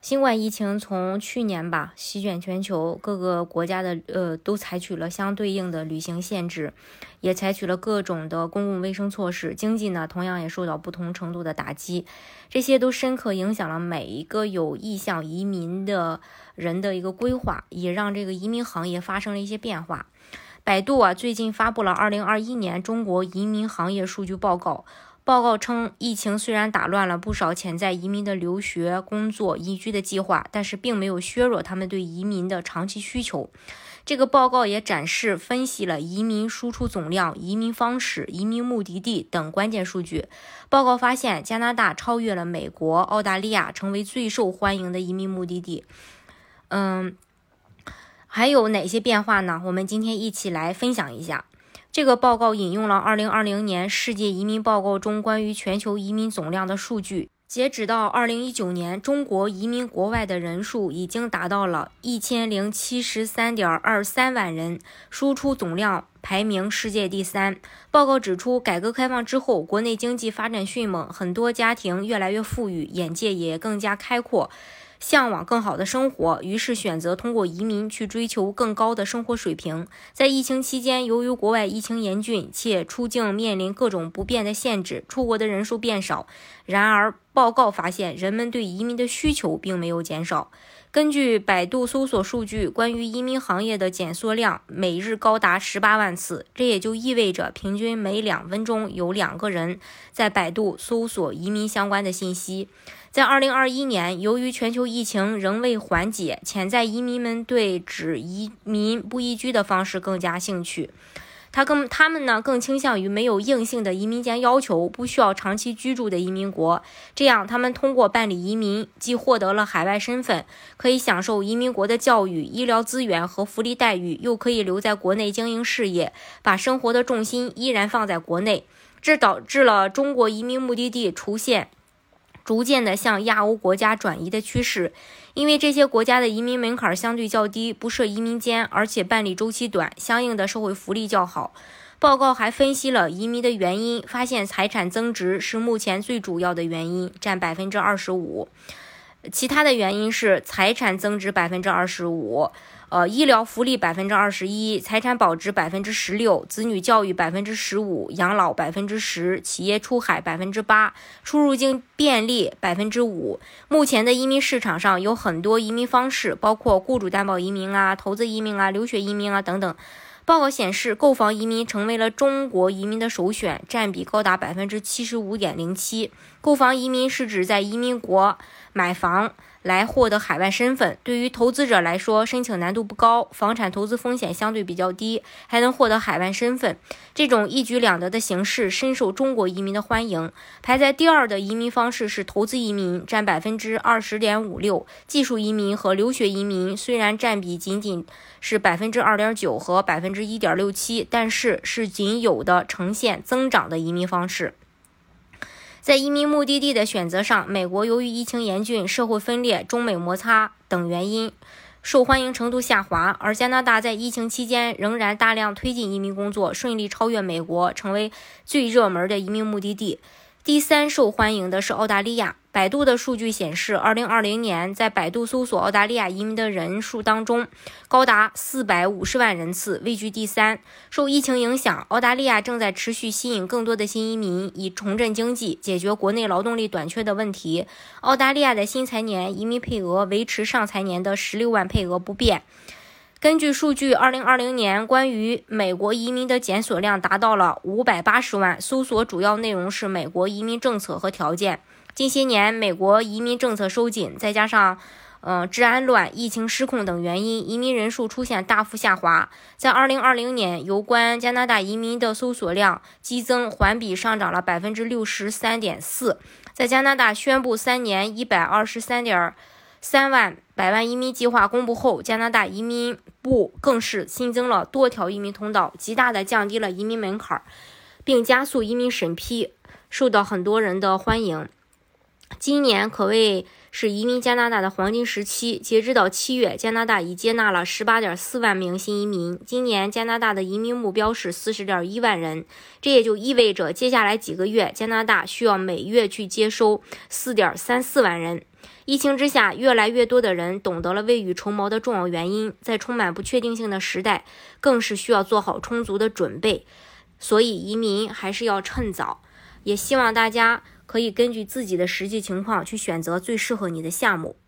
新冠疫情从去年吧席卷全球，各个国家的呃都采取了相对应的旅行限制，也采取了各种的公共卫生措施。经济呢同样也受到不同程度的打击，这些都深刻影响了每一个有意向移民的人的一个规划，也让这个移民行业发生了一些变化。百度啊最近发布了二零二一年中国移民行业数据报告。报告称，疫情虽然打乱了不少潜在移民的留学、工作、移居的计划，但是并没有削弱他们对移民的长期需求。这个报告也展示分析了移民输出总量、移民方式、移民目的地等关键数据。报告发现，加拿大超越了美国、澳大利亚，成为最受欢迎的移民目的地。嗯，还有哪些变化呢？我们今天一起来分享一下。这个报告引用了2020年世界移民报告中关于全球移民总量的数据。截止到2019年，中国移民国外的人数已经达到了1073.23万人，输出总量排名世界第三。报告指出，改革开放之后，国内经济发展迅猛，很多家庭越来越富裕，眼界也更加开阔。向往更好的生活，于是选择通过移民去追求更高的生活水平。在疫情期间，由于国外疫情严峻，且出境面临各种不便的限制，出国的人数变少。然而，报告发现，人们对移民的需求并没有减少。根据百度搜索数据，关于移民行业的检索量每日高达十八万次，这也就意味着平均每两分钟有两个人在百度搜索移民相关的信息。在二零二一年，由于全球疫情仍未缓解，潜在移民们对只移民不移居的方式更加兴趣。他更他们呢更倾向于没有硬性的移民间要求、不需要长期居住的移民国。这样，他们通过办理移民，既获得了海外身份，可以享受移民国的教育、医疗资源和福利待遇，又可以留在国内经营事业，把生活的重心依然放在国内。这导致了中国移民目的地出现。逐渐的向亚欧国家转移的趋势，因为这些国家的移民门槛相对较低，不设移民监，而且办理周期短，相应的社会福利较好。报告还分析了移民的原因，发现财产增值是目前最主要的原因，占百分之二十五。其他的原因是财产增值百分之二十五。呃，医疗福利百分之二十一，财产保值百分之十六，子女教育百分之十五，养老百分之十，企业出海百分之八，出入境便利百分之五。目前的移民市场上有很多移民方式，包括雇主担保移民啊、投资移民啊、留学移民啊等等。报告显示，购房移民成为了中国移民的首选，占比高达百分之七十五点零七。购房移民是指在移民国买房。来获得海外身份，对于投资者来说，申请难度不高，房产投资风险相对比较低，还能获得海外身份。这种一举两得的形式深受中国移民的欢迎。排在第二的移民方式是投资移民，占百分之二十点五六。技术移民和留学移民虽然占比仅仅是百分之二点九和百分之一点六七，但是是仅有的呈现增长的移民方式。在移民目的地的选择上，美国由于疫情严峻、社会分裂、中美摩擦等原因，受欢迎程度下滑；而加拿大在疫情期间仍然大量推进移民工作，顺利超越美国，成为最热门的移民目的地。第三受欢迎的是澳大利亚。百度的数据显示，二零二零年在百度搜索澳大利亚移民的人数当中，高达四百五十万人次，位居第三。受疫情影响，澳大利亚正在持续吸引更多的新移民，以重振经济，解决国内劳动力短缺的问题。澳大利亚的新财年移民配额维持上财年的十六万配额不变。根据数据，二零二零年关于美国移民的检索量达到了五百八十万，搜索主要内容是美国移民政策和条件。近些年，美国移民政策收紧，再加上，嗯，治安乱、疫情失控等原因，移民人数出现大幅下滑。在二零二零年，有关加拿大移民的搜索量激增环比上涨了百分之六十三点四。在加拿大宣布三年一百二十三点。三万百万移民计划公布后，加拿大移民部更是新增了多条移民通道，极大的降低了移民门槛，并加速移民审批，受到很多人的欢迎。今年可谓是移民加拿大的黄金时期。截止到七月，加拿大已接纳了十八点四万名新移民。今年加拿大的移民目标是四十点一万人，这也就意味着接下来几个月，加拿大需要每月去接收四点三四万人。疫情之下，越来越多的人懂得了未雨绸缪的重要原因，在充满不确定性的时代，更是需要做好充足的准备。所以，移民还是要趁早。也希望大家。可以根据自己的实际情况去选择最适合你的项目。